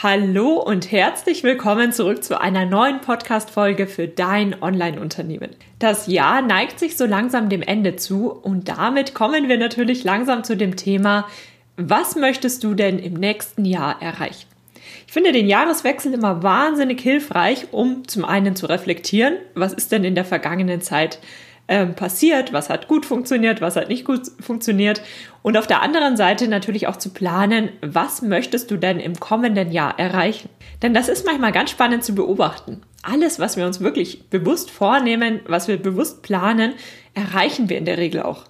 Hallo und herzlich willkommen zurück zu einer neuen Podcast-Folge für dein Online-Unternehmen. Das Jahr neigt sich so langsam dem Ende zu und damit kommen wir natürlich langsam zu dem Thema, was möchtest du denn im nächsten Jahr erreichen? Ich finde den Jahreswechsel immer wahnsinnig hilfreich, um zum einen zu reflektieren, was ist denn in der vergangenen Zeit ähm, passiert, was hat gut funktioniert, was hat nicht gut funktioniert. Und auf der anderen Seite natürlich auch zu planen, was möchtest du denn im kommenden Jahr erreichen. Denn das ist manchmal ganz spannend zu beobachten. Alles, was wir uns wirklich bewusst vornehmen, was wir bewusst planen, erreichen wir in der Regel auch.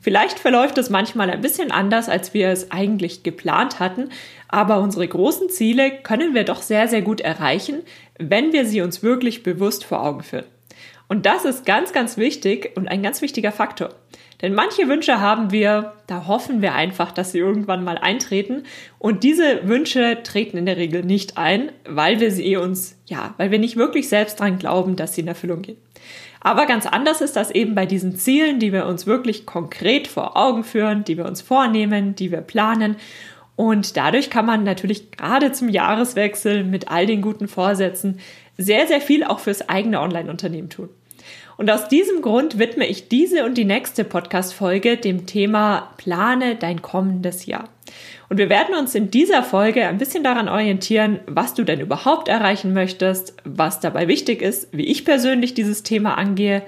Vielleicht verläuft es manchmal ein bisschen anders, als wir es eigentlich geplant hatten, aber unsere großen Ziele können wir doch sehr, sehr gut erreichen, wenn wir sie uns wirklich bewusst vor Augen führen. Und das ist ganz, ganz wichtig und ein ganz wichtiger Faktor. Denn manche Wünsche haben wir, da hoffen wir einfach, dass sie irgendwann mal eintreten. Und diese Wünsche treten in der Regel nicht ein, weil wir sie uns, ja, weil wir nicht wirklich selbst dran glauben, dass sie in Erfüllung gehen. Aber ganz anders ist das eben bei diesen Zielen, die wir uns wirklich konkret vor Augen führen, die wir uns vornehmen, die wir planen. Und dadurch kann man natürlich gerade zum Jahreswechsel mit all den guten Vorsätzen sehr, sehr viel auch fürs eigene Online-Unternehmen tun. Und aus diesem Grund widme ich diese und die nächste Podcast-Folge dem Thema Plane dein kommendes Jahr. Und wir werden uns in dieser Folge ein bisschen daran orientieren, was du denn überhaupt erreichen möchtest, was dabei wichtig ist, wie ich persönlich dieses Thema angehe.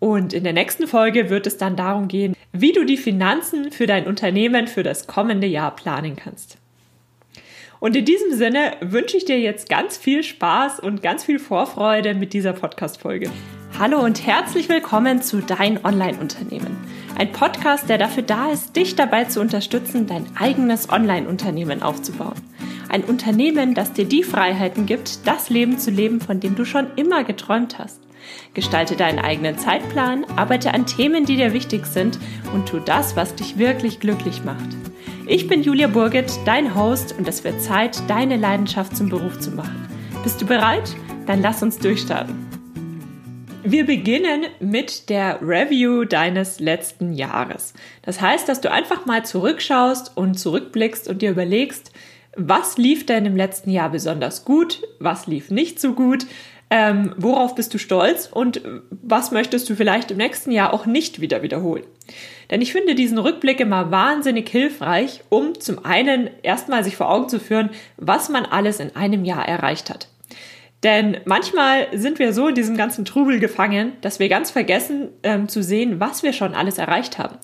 Und in der nächsten Folge wird es dann darum gehen, wie du die Finanzen für dein Unternehmen für das kommende Jahr planen kannst. Und in diesem Sinne wünsche ich dir jetzt ganz viel Spaß und ganz viel Vorfreude mit dieser Podcast-Folge. Hallo und herzlich willkommen zu Dein Online-Unternehmen. Ein Podcast, der dafür da ist, dich dabei zu unterstützen, dein eigenes Online-Unternehmen aufzubauen. Ein Unternehmen, das dir die Freiheiten gibt, das Leben zu leben, von dem du schon immer geträumt hast. Gestalte deinen eigenen Zeitplan, arbeite an Themen, die dir wichtig sind und tu das, was dich wirklich glücklich macht. Ich bin Julia Burget, dein Host und es wird Zeit, deine Leidenschaft zum Beruf zu machen. Bist du bereit? Dann lass uns durchstarten. Wir beginnen mit der Review deines letzten Jahres. Das heißt, dass du einfach mal zurückschaust und zurückblickst und dir überlegst, was lief denn im letzten Jahr besonders gut, was lief nicht so gut, ähm, worauf bist du stolz und was möchtest du vielleicht im nächsten Jahr auch nicht wieder wiederholen. Denn ich finde diesen Rückblick immer wahnsinnig hilfreich, um zum einen erstmal sich vor Augen zu führen, was man alles in einem Jahr erreicht hat. Denn manchmal sind wir so in diesem ganzen Trubel gefangen, dass wir ganz vergessen ähm, zu sehen, was wir schon alles erreicht haben.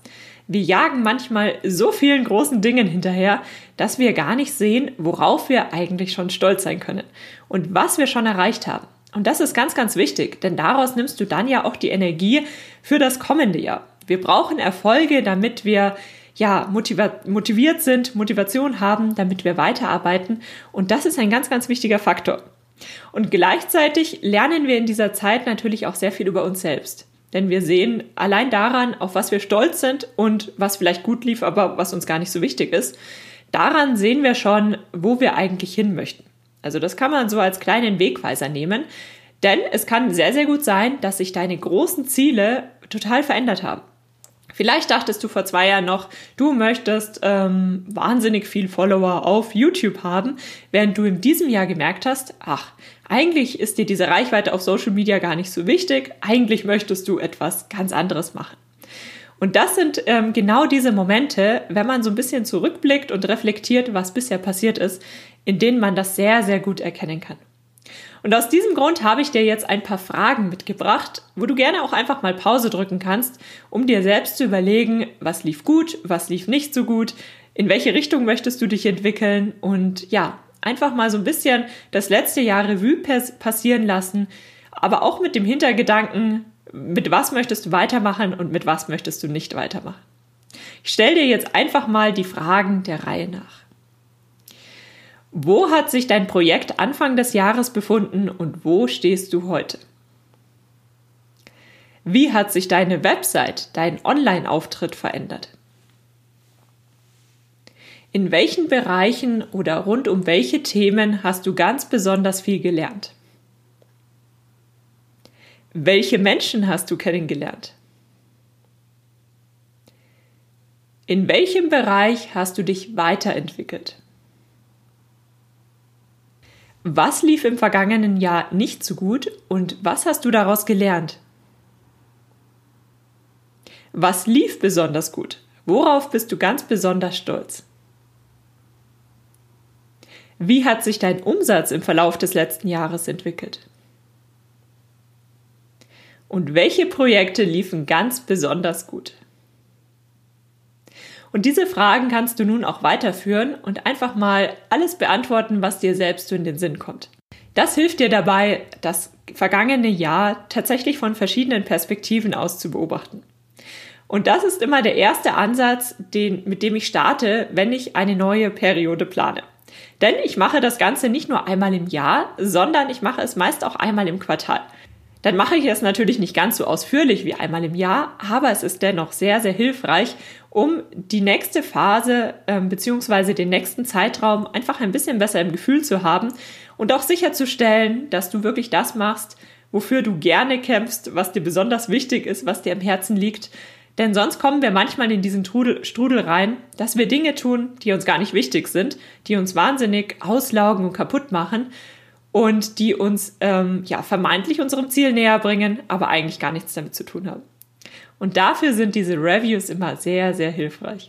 Wir jagen manchmal so vielen großen Dingen hinterher, dass wir gar nicht sehen, worauf wir eigentlich schon stolz sein können und was wir schon erreicht haben. Und das ist ganz, ganz wichtig, denn daraus nimmst du dann ja auch die Energie für das kommende Jahr. Wir brauchen Erfolge, damit wir ja, motiviert sind, Motivation haben, damit wir weiterarbeiten. Und das ist ein ganz, ganz wichtiger Faktor. Und gleichzeitig lernen wir in dieser Zeit natürlich auch sehr viel über uns selbst. Denn wir sehen allein daran, auf was wir stolz sind und was vielleicht gut lief, aber was uns gar nicht so wichtig ist, daran sehen wir schon, wo wir eigentlich hin möchten. Also das kann man so als kleinen Wegweiser nehmen, denn es kann sehr, sehr gut sein, dass sich deine großen Ziele total verändert haben. Vielleicht dachtest du vor zwei Jahren noch, du möchtest ähm, wahnsinnig viel Follower auf YouTube haben, während du in diesem Jahr gemerkt hast, ach, eigentlich ist dir diese Reichweite auf Social Media gar nicht so wichtig, eigentlich möchtest du etwas ganz anderes machen. Und das sind ähm, genau diese Momente, wenn man so ein bisschen zurückblickt und reflektiert, was bisher passiert ist, in denen man das sehr, sehr gut erkennen kann. Und aus diesem Grund habe ich dir jetzt ein paar Fragen mitgebracht, wo du gerne auch einfach mal Pause drücken kannst, um dir selbst zu überlegen, was lief gut, was lief nicht so gut, in welche Richtung möchtest du dich entwickeln und ja, einfach mal so ein bisschen das letzte Jahr Revue passieren lassen, aber auch mit dem Hintergedanken, mit was möchtest du weitermachen und mit was möchtest du nicht weitermachen. Ich stelle dir jetzt einfach mal die Fragen der Reihe nach. Wo hat sich dein Projekt Anfang des Jahres befunden und wo stehst du heute? Wie hat sich deine Website, dein Online-Auftritt verändert? In welchen Bereichen oder rund um welche Themen hast du ganz besonders viel gelernt? Welche Menschen hast du kennengelernt? In welchem Bereich hast du dich weiterentwickelt? Was lief im vergangenen Jahr nicht so gut und was hast du daraus gelernt? Was lief besonders gut? Worauf bist du ganz besonders stolz? Wie hat sich dein Umsatz im Verlauf des letzten Jahres entwickelt? Und welche Projekte liefen ganz besonders gut? Und diese Fragen kannst du nun auch weiterführen und einfach mal alles beantworten, was dir selbst so in den Sinn kommt. Das hilft dir dabei, das vergangene Jahr tatsächlich von verschiedenen Perspektiven aus zu beobachten. Und das ist immer der erste Ansatz, den, mit dem ich starte, wenn ich eine neue Periode plane. Denn ich mache das Ganze nicht nur einmal im Jahr, sondern ich mache es meist auch einmal im Quartal. Dann mache ich es natürlich nicht ganz so ausführlich wie einmal im Jahr, aber es ist dennoch sehr, sehr hilfreich, um die nächste Phase äh, bzw. den nächsten Zeitraum einfach ein bisschen besser im Gefühl zu haben und auch sicherzustellen, dass du wirklich das machst, wofür du gerne kämpfst, was dir besonders wichtig ist, was dir am Herzen liegt. Denn sonst kommen wir manchmal in diesen Strudel, Strudel rein, dass wir Dinge tun, die uns gar nicht wichtig sind, die uns wahnsinnig auslaugen und kaputt machen und die uns ähm, ja vermeintlich unserem Ziel näher bringen, aber eigentlich gar nichts damit zu tun haben. Und dafür sind diese Reviews immer sehr, sehr hilfreich.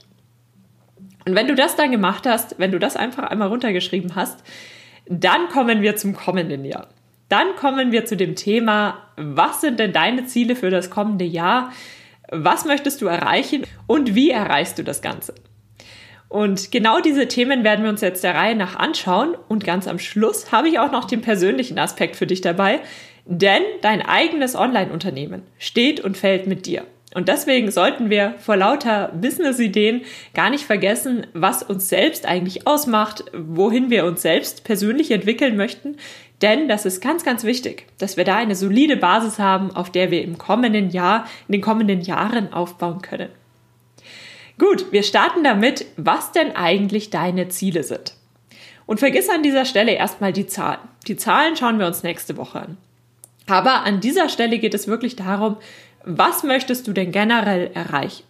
Und wenn du das dann gemacht hast, wenn du das einfach einmal runtergeschrieben hast, dann kommen wir zum kommenden Jahr. Dann kommen wir zu dem Thema, was sind denn deine Ziele für das kommende Jahr? Was möchtest du erreichen und wie erreichst du das Ganze? Und genau diese Themen werden wir uns jetzt der Reihe nach anschauen. Und ganz am Schluss habe ich auch noch den persönlichen Aspekt für dich dabei. Denn dein eigenes Online-Unternehmen steht und fällt mit dir. Und deswegen sollten wir vor lauter Business-Ideen gar nicht vergessen, was uns selbst eigentlich ausmacht, wohin wir uns selbst persönlich entwickeln möchten. Denn das ist ganz, ganz wichtig, dass wir da eine solide Basis haben, auf der wir im kommenden Jahr, in den kommenden Jahren aufbauen können. Gut, wir starten damit, was denn eigentlich deine Ziele sind. Und vergiss an dieser Stelle erstmal die Zahlen. Die Zahlen schauen wir uns nächste Woche an. Aber an dieser Stelle geht es wirklich darum, was möchtest du denn generell erreichen?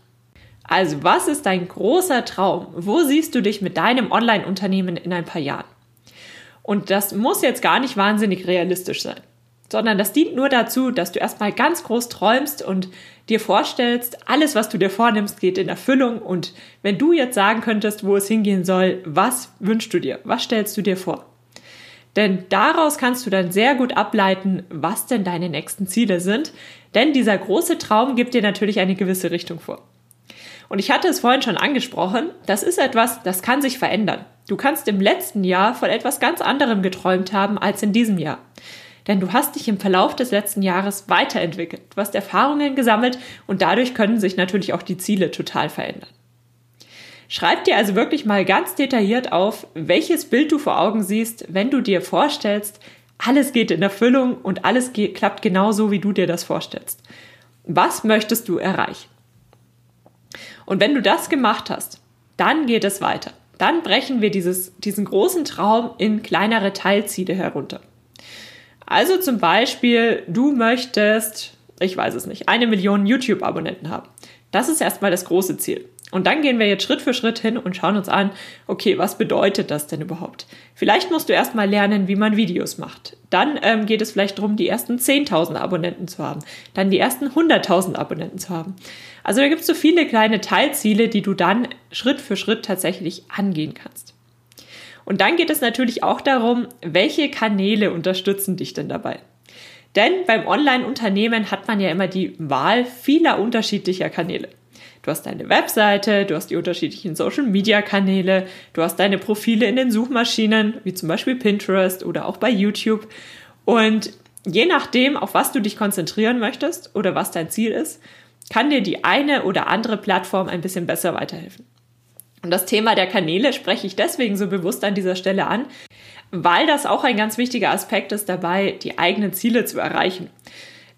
Also, was ist dein großer Traum? Wo siehst du dich mit deinem Online-Unternehmen in ein paar Jahren? Und das muss jetzt gar nicht wahnsinnig realistisch sein sondern das dient nur dazu, dass du erstmal ganz groß träumst und dir vorstellst, alles, was du dir vornimmst, geht in Erfüllung. Und wenn du jetzt sagen könntest, wo es hingehen soll, was wünschst du dir? Was stellst du dir vor? Denn daraus kannst du dann sehr gut ableiten, was denn deine nächsten Ziele sind. Denn dieser große Traum gibt dir natürlich eine gewisse Richtung vor. Und ich hatte es vorhin schon angesprochen, das ist etwas, das kann sich verändern. Du kannst im letzten Jahr von etwas ganz anderem geträumt haben als in diesem Jahr denn du hast dich im Verlauf des letzten Jahres weiterentwickelt. Du hast Erfahrungen gesammelt und dadurch können sich natürlich auch die Ziele total verändern. Schreib dir also wirklich mal ganz detailliert auf, welches Bild du vor Augen siehst, wenn du dir vorstellst, alles geht in Erfüllung und alles klappt genauso, wie du dir das vorstellst. Was möchtest du erreichen? Und wenn du das gemacht hast, dann geht es weiter. Dann brechen wir dieses, diesen großen Traum in kleinere Teilziele herunter. Also zum Beispiel, du möchtest, ich weiß es nicht, eine Million YouTube-Abonnenten haben. Das ist erstmal das große Ziel. Und dann gehen wir jetzt Schritt für Schritt hin und schauen uns an, okay, was bedeutet das denn überhaupt? Vielleicht musst du erstmal lernen, wie man Videos macht. Dann ähm, geht es vielleicht darum, die ersten 10.000 Abonnenten zu haben. Dann die ersten 100.000 Abonnenten zu haben. Also da gibt es so viele kleine Teilziele, die du dann Schritt für Schritt tatsächlich angehen kannst. Und dann geht es natürlich auch darum, welche Kanäle unterstützen dich denn dabei? Denn beim Online-Unternehmen hat man ja immer die Wahl vieler unterschiedlicher Kanäle. Du hast deine Webseite, du hast die unterschiedlichen Social-Media-Kanäle, du hast deine Profile in den Suchmaschinen, wie zum Beispiel Pinterest oder auch bei YouTube. Und je nachdem, auf was du dich konzentrieren möchtest oder was dein Ziel ist, kann dir die eine oder andere Plattform ein bisschen besser weiterhelfen. Und das Thema der Kanäle spreche ich deswegen so bewusst an dieser Stelle an, weil das auch ein ganz wichtiger Aspekt ist dabei, die eigenen Ziele zu erreichen.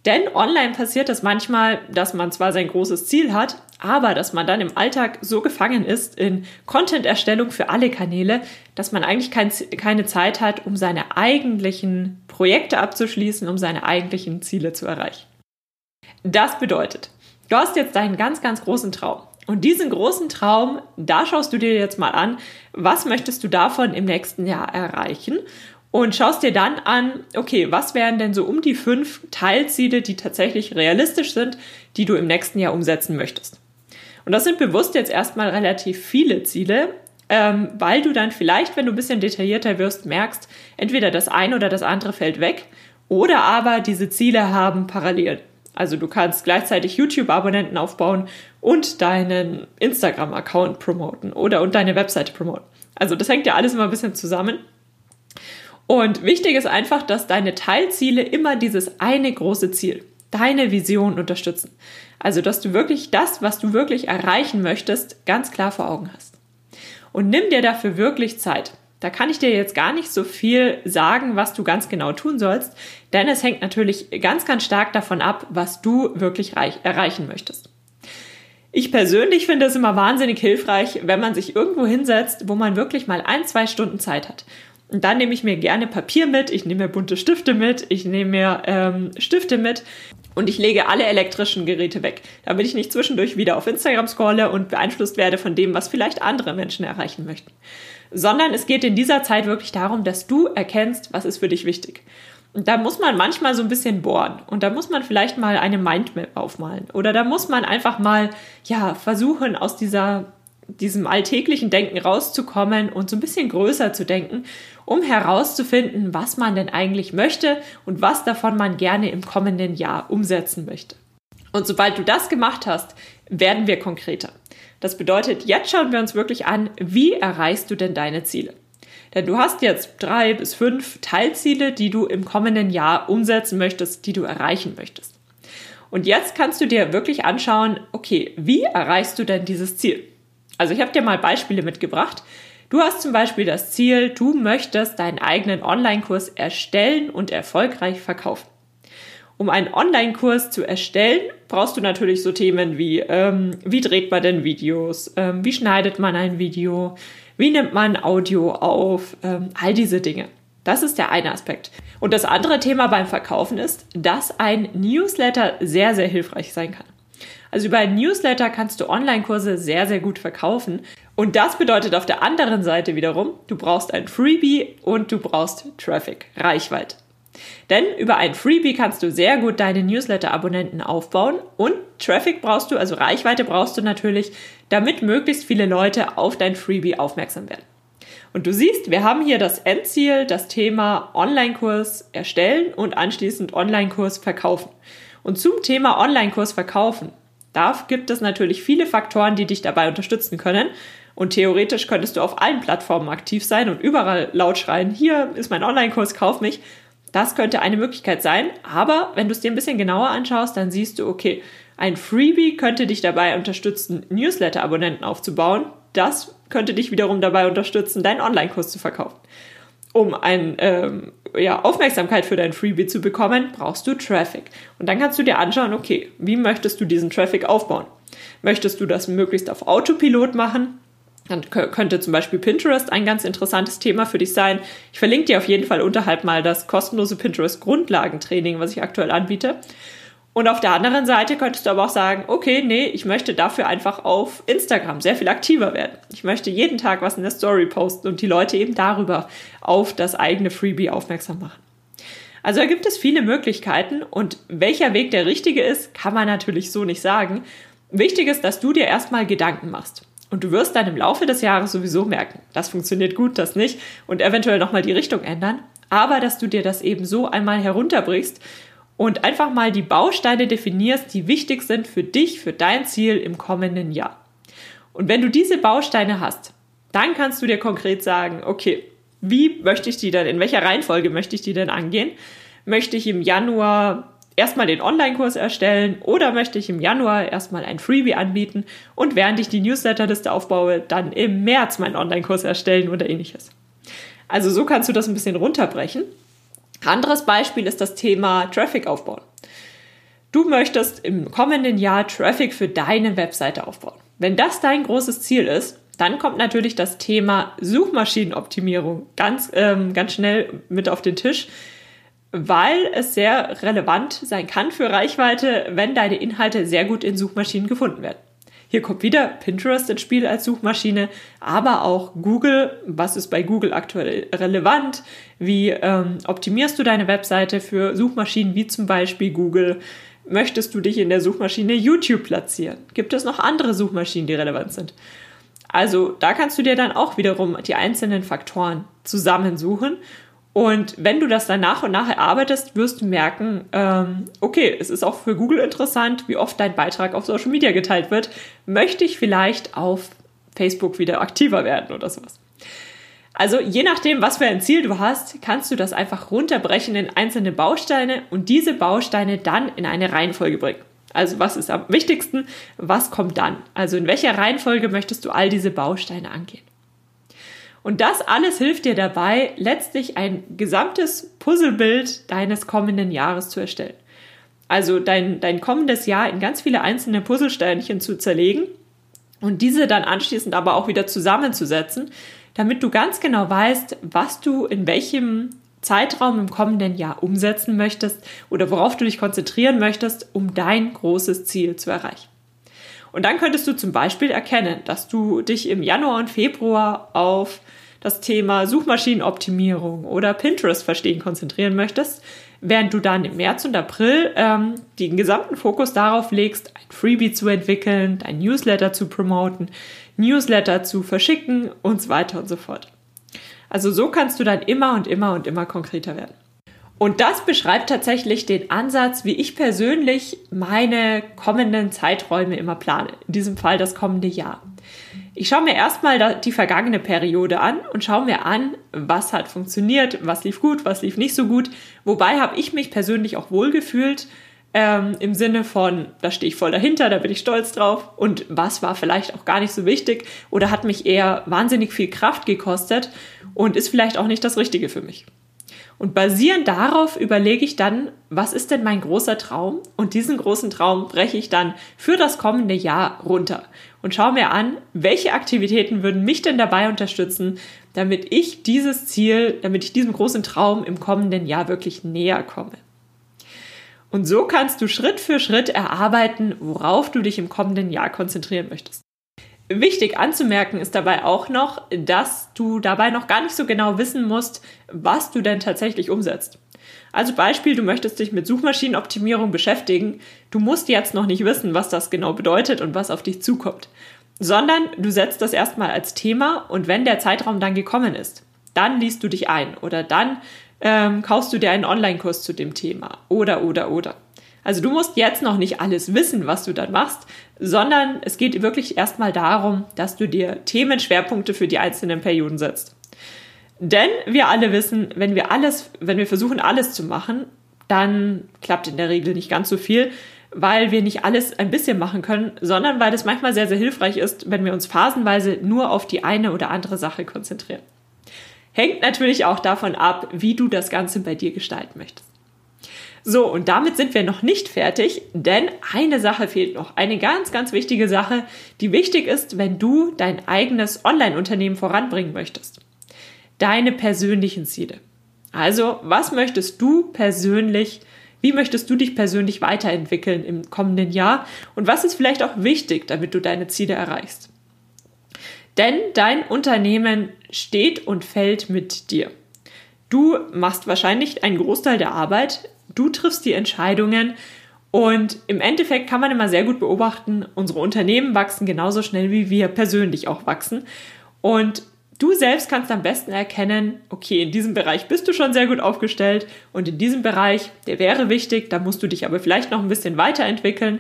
Denn online passiert es manchmal, dass man zwar sein großes Ziel hat, aber dass man dann im Alltag so gefangen ist in Content-Erstellung für alle Kanäle, dass man eigentlich kein, keine Zeit hat, um seine eigentlichen Projekte abzuschließen, um seine eigentlichen Ziele zu erreichen. Das bedeutet, du hast jetzt deinen ganz, ganz großen Traum. Und diesen großen Traum, da schaust du dir jetzt mal an, was möchtest du davon im nächsten Jahr erreichen? Und schaust dir dann an, okay, was wären denn so um die fünf Teilziele, die tatsächlich realistisch sind, die du im nächsten Jahr umsetzen möchtest. Und das sind bewusst jetzt erstmal relativ viele Ziele, ähm, weil du dann vielleicht, wenn du ein bisschen detaillierter wirst, merkst, entweder das eine oder das andere fällt weg oder aber diese Ziele haben parallel. Also du kannst gleichzeitig YouTube-Abonnenten aufbauen und deinen Instagram-Account promoten oder und deine Webseite promoten. Also das hängt ja alles immer ein bisschen zusammen. Und wichtig ist einfach, dass deine Teilziele immer dieses eine große Ziel, deine Vision unterstützen. Also, dass du wirklich das, was du wirklich erreichen möchtest, ganz klar vor Augen hast. Und nimm dir dafür wirklich Zeit. Da kann ich dir jetzt gar nicht so viel sagen, was du ganz genau tun sollst, denn es hängt natürlich ganz, ganz stark davon ab, was du wirklich erreichen möchtest. Ich persönlich finde es immer wahnsinnig hilfreich, wenn man sich irgendwo hinsetzt, wo man wirklich mal ein, zwei Stunden Zeit hat. Und dann nehme ich mir gerne Papier mit, ich nehme mir bunte Stifte mit, ich nehme mir ähm, Stifte mit und ich lege alle elektrischen Geräte weg, damit ich nicht zwischendurch wieder auf Instagram scrolle und beeinflusst werde von dem, was vielleicht andere Menschen erreichen möchten. Sondern es geht in dieser Zeit wirklich darum, dass du erkennst, was ist für dich wichtig. Und da muss man manchmal so ein bisschen bohren und da muss man vielleicht mal eine Mindmap aufmalen oder da muss man einfach mal ja versuchen aus dieser diesem alltäglichen Denken rauszukommen und so ein bisschen größer zu denken, um herauszufinden, was man denn eigentlich möchte und was davon man gerne im kommenden Jahr umsetzen möchte. Und sobald du das gemacht hast, werden wir konkreter. Das bedeutet, jetzt schauen wir uns wirklich an, wie erreichst du denn deine Ziele? Denn du hast jetzt drei bis fünf Teilziele, die du im kommenden Jahr umsetzen möchtest, die du erreichen möchtest. Und jetzt kannst du dir wirklich anschauen, okay, wie erreichst du denn dieses Ziel? Also ich habe dir mal Beispiele mitgebracht. Du hast zum Beispiel das Ziel, du möchtest deinen eigenen Online-Kurs erstellen und erfolgreich verkaufen. Um einen Online-Kurs zu erstellen, brauchst du natürlich so Themen wie, ähm, wie dreht man denn Videos, ähm, wie schneidet man ein Video, wie nimmt man Audio auf, ähm, all diese Dinge. Das ist der eine Aspekt. Und das andere Thema beim Verkaufen ist, dass ein Newsletter sehr, sehr hilfreich sein kann. Also über ein Newsletter kannst du Online-Kurse sehr, sehr gut verkaufen. Und das bedeutet auf der anderen Seite wiederum, du brauchst ein Freebie und du brauchst Traffic, Reichweite. Denn über ein Freebie kannst du sehr gut deine Newsletter-Abonnenten aufbauen und Traffic brauchst du, also Reichweite brauchst du natürlich, damit möglichst viele Leute auf dein Freebie aufmerksam werden. Und du siehst, wir haben hier das Endziel, das Thema Online-Kurs erstellen und anschließend Online-Kurs verkaufen. Und zum Thema Online-Kurs verkaufen da gibt es natürlich viele Faktoren, die dich dabei unterstützen können. Und theoretisch könntest du auf allen Plattformen aktiv sein und überall laut schreien, hier ist mein Online-Kurs, kauf mich. Das könnte eine Möglichkeit sein. Aber wenn du es dir ein bisschen genauer anschaust, dann siehst du, okay, ein Freebie könnte dich dabei unterstützen, Newsletter-Abonnenten aufzubauen. Das könnte dich wiederum dabei unterstützen, deinen Online-Kurs zu verkaufen um ein, ähm, ja, Aufmerksamkeit für dein Freebie zu bekommen, brauchst du Traffic. Und dann kannst du dir anschauen, okay, wie möchtest du diesen Traffic aufbauen? Möchtest du das möglichst auf Autopilot machen? Dann könnte zum Beispiel Pinterest ein ganz interessantes Thema für dich sein. Ich verlinke dir auf jeden Fall unterhalb mal das kostenlose Pinterest Grundlagentraining, was ich aktuell anbiete. Und auf der anderen Seite könntest du aber auch sagen, okay, nee, ich möchte dafür einfach auf Instagram sehr viel aktiver werden. Ich möchte jeden Tag was in der Story posten und die Leute eben darüber auf das eigene Freebie aufmerksam machen. Also da gibt es viele Möglichkeiten und welcher Weg der richtige ist, kann man natürlich so nicht sagen. Wichtig ist, dass du dir erstmal Gedanken machst. Und du wirst dann im Laufe des Jahres sowieso merken, das funktioniert gut, das nicht und eventuell nochmal die Richtung ändern. Aber dass du dir das eben so einmal herunterbrichst und einfach mal die Bausteine definierst, die wichtig sind für dich, für dein Ziel im kommenden Jahr. Und wenn du diese Bausteine hast, dann kannst du dir konkret sagen, okay, wie möchte ich die denn, in welcher Reihenfolge möchte ich die denn angehen? Möchte ich im Januar erstmal den Online-Kurs erstellen oder möchte ich im Januar erstmal ein Freebie anbieten und während ich die Newsletterliste aufbaue, dann im März meinen Online-Kurs erstellen oder ähnliches. Also so kannst du das ein bisschen runterbrechen anderes Beispiel ist das Thema Traffic aufbauen. Du möchtest im kommenden Jahr Traffic für deine Webseite aufbauen. Wenn das dein großes Ziel ist, dann kommt natürlich das Thema Suchmaschinenoptimierung ganz, ähm, ganz schnell mit auf den Tisch, weil es sehr relevant sein kann für Reichweite, wenn deine Inhalte sehr gut in Suchmaschinen gefunden werden. Hier kommt wieder Pinterest ins Spiel als Suchmaschine, aber auch Google. Was ist bei Google aktuell relevant? Wie ähm, optimierst du deine Webseite für Suchmaschinen wie zum Beispiel Google? Möchtest du dich in der Suchmaschine YouTube platzieren? Gibt es noch andere Suchmaschinen, die relevant sind? Also da kannst du dir dann auch wiederum die einzelnen Faktoren zusammensuchen und wenn du das dann nach und nach erarbeitest, wirst du merken, ähm, okay, es ist auch für Google interessant, wie oft dein Beitrag auf Social Media geteilt wird. Möchte ich vielleicht auf Facebook wieder aktiver werden oder sowas? Also je nachdem, was für ein Ziel du hast, kannst du das einfach runterbrechen in einzelne Bausteine und diese Bausteine dann in eine Reihenfolge bringen. Also was ist am wichtigsten? Was kommt dann? Also in welcher Reihenfolge möchtest du all diese Bausteine angehen? Und das alles hilft dir dabei, letztlich ein gesamtes Puzzlebild deines kommenden Jahres zu erstellen. Also dein, dein kommendes Jahr in ganz viele einzelne Puzzlesteinchen zu zerlegen und diese dann anschließend aber auch wieder zusammenzusetzen, damit du ganz genau weißt, was du in welchem Zeitraum im kommenden Jahr umsetzen möchtest oder worauf du dich konzentrieren möchtest, um dein großes Ziel zu erreichen. Und dann könntest du zum Beispiel erkennen, dass du dich im Januar und Februar auf das Thema Suchmaschinenoptimierung oder Pinterest verstehen konzentrieren möchtest, während du dann im März und April ähm, den gesamten Fokus darauf legst, ein Freebie zu entwickeln, dein Newsletter zu promoten, Newsletter zu verschicken und so weiter und so fort. Also so kannst du dann immer und immer und immer konkreter werden. Und das beschreibt tatsächlich den Ansatz, wie ich persönlich meine kommenden Zeiträume immer plane. In diesem Fall das kommende Jahr. Ich schaue mir erstmal die vergangene Periode an und schaue mir an, was hat funktioniert, was lief gut, was lief nicht so gut. Wobei habe ich mich persönlich auch wohlgefühlt ähm, im Sinne von, da stehe ich voll dahinter, da bin ich stolz drauf. Und was war vielleicht auch gar nicht so wichtig oder hat mich eher wahnsinnig viel Kraft gekostet und ist vielleicht auch nicht das Richtige für mich. Und basierend darauf überlege ich dann, was ist denn mein großer Traum? Und diesen großen Traum breche ich dann für das kommende Jahr runter und schaue mir an, welche Aktivitäten würden mich denn dabei unterstützen, damit ich dieses Ziel, damit ich diesem großen Traum im kommenden Jahr wirklich näher komme. Und so kannst du Schritt für Schritt erarbeiten, worauf du dich im kommenden Jahr konzentrieren möchtest. Wichtig anzumerken ist dabei auch noch, dass du dabei noch gar nicht so genau wissen musst, was du denn tatsächlich umsetzt. Also Beispiel, du möchtest dich mit Suchmaschinenoptimierung beschäftigen. Du musst jetzt noch nicht wissen, was das genau bedeutet und was auf dich zukommt, sondern du setzt das erstmal als Thema und wenn der Zeitraum dann gekommen ist, dann liest du dich ein oder dann ähm, kaufst du dir einen Online-Kurs zu dem Thema oder oder oder. Also du musst jetzt noch nicht alles wissen, was du dann machst, sondern es geht wirklich erstmal darum, dass du dir Themenschwerpunkte für die einzelnen Perioden setzt. Denn wir alle wissen, wenn wir alles, wenn wir versuchen, alles zu machen, dann klappt in der Regel nicht ganz so viel, weil wir nicht alles ein bisschen machen können, sondern weil es manchmal sehr, sehr hilfreich ist, wenn wir uns phasenweise nur auf die eine oder andere Sache konzentrieren. Hängt natürlich auch davon ab, wie du das Ganze bei dir gestalten möchtest. So, und damit sind wir noch nicht fertig, denn eine Sache fehlt noch. Eine ganz, ganz wichtige Sache, die wichtig ist, wenn du dein eigenes Online-Unternehmen voranbringen möchtest. Deine persönlichen Ziele. Also, was möchtest du persönlich, wie möchtest du dich persönlich weiterentwickeln im kommenden Jahr? Und was ist vielleicht auch wichtig, damit du deine Ziele erreichst? Denn dein Unternehmen steht und fällt mit dir. Du machst wahrscheinlich einen Großteil der Arbeit, Du triffst die Entscheidungen und im Endeffekt kann man immer sehr gut beobachten, unsere Unternehmen wachsen genauso schnell, wie wir persönlich auch wachsen. Und du selbst kannst am besten erkennen, okay, in diesem Bereich bist du schon sehr gut aufgestellt und in diesem Bereich, der wäre wichtig, da musst du dich aber vielleicht noch ein bisschen weiterentwickeln.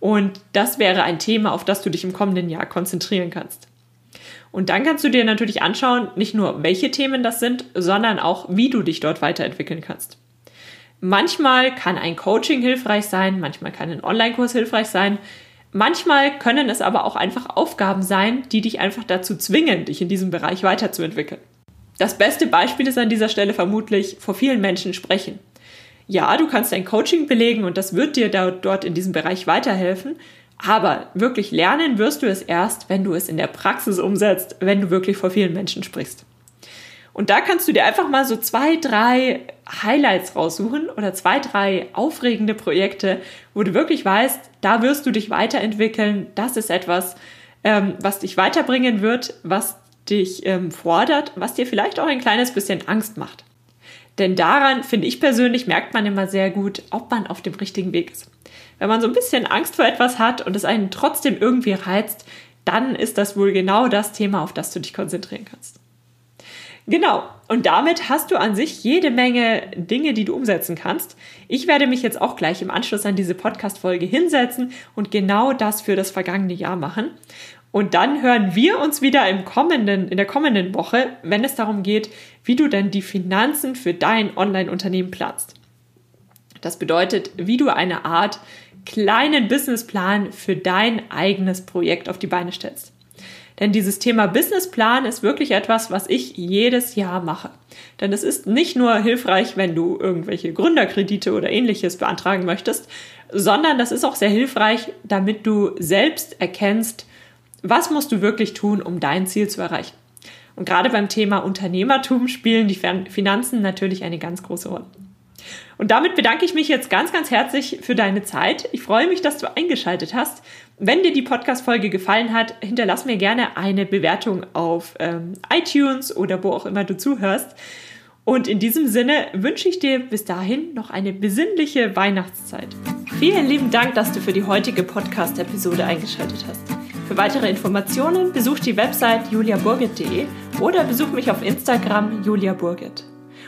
Und das wäre ein Thema, auf das du dich im kommenden Jahr konzentrieren kannst. Und dann kannst du dir natürlich anschauen, nicht nur welche Themen das sind, sondern auch, wie du dich dort weiterentwickeln kannst. Manchmal kann ein Coaching hilfreich sein, manchmal kann ein Online-Kurs hilfreich sein. Manchmal können es aber auch einfach Aufgaben sein, die dich einfach dazu zwingen, dich in diesem Bereich weiterzuentwickeln. Das beste Beispiel ist an dieser Stelle vermutlich vor vielen Menschen sprechen. Ja, du kannst ein Coaching belegen und das wird dir da, dort in diesem Bereich weiterhelfen, aber wirklich lernen wirst du es erst, wenn du es in der Praxis umsetzt, wenn du wirklich vor vielen Menschen sprichst. Und da kannst du dir einfach mal so zwei, drei Highlights raussuchen oder zwei, drei aufregende Projekte, wo du wirklich weißt, da wirst du dich weiterentwickeln. Das ist etwas, ähm, was dich weiterbringen wird, was dich ähm, fordert, was dir vielleicht auch ein kleines bisschen Angst macht. Denn daran, finde ich persönlich, merkt man immer sehr gut, ob man auf dem richtigen Weg ist. Wenn man so ein bisschen Angst vor etwas hat und es einen trotzdem irgendwie reizt, dann ist das wohl genau das Thema, auf das du dich konzentrieren kannst. Genau. Und damit hast du an sich jede Menge Dinge, die du umsetzen kannst. Ich werde mich jetzt auch gleich im Anschluss an diese Podcast-Folge hinsetzen und genau das für das vergangene Jahr machen. Und dann hören wir uns wieder im kommenden, in der kommenden Woche, wenn es darum geht, wie du denn die Finanzen für dein Online-Unternehmen planst. Das bedeutet, wie du eine Art kleinen Businessplan für dein eigenes Projekt auf die Beine stellst. Denn dieses Thema Businessplan ist wirklich etwas, was ich jedes Jahr mache. Denn es ist nicht nur hilfreich, wenn du irgendwelche Gründerkredite oder ähnliches beantragen möchtest, sondern das ist auch sehr hilfreich, damit du selbst erkennst, was musst du wirklich tun, um dein Ziel zu erreichen. Und gerade beim Thema Unternehmertum spielen die Finanzen natürlich eine ganz große Rolle. Und damit bedanke ich mich jetzt ganz, ganz herzlich für deine Zeit. Ich freue mich, dass du eingeschaltet hast. Wenn dir die Podcast-Folge gefallen hat, hinterlass mir gerne eine Bewertung auf ähm, iTunes oder wo auch immer du zuhörst. Und in diesem Sinne wünsche ich dir bis dahin noch eine besinnliche Weihnachtszeit. Vielen lieben Dank, dass du für die heutige Podcast-Episode eingeschaltet hast. Für weitere Informationen besuch die Website juliaburgit.de oder besuch mich auf Instagram juliaburgit.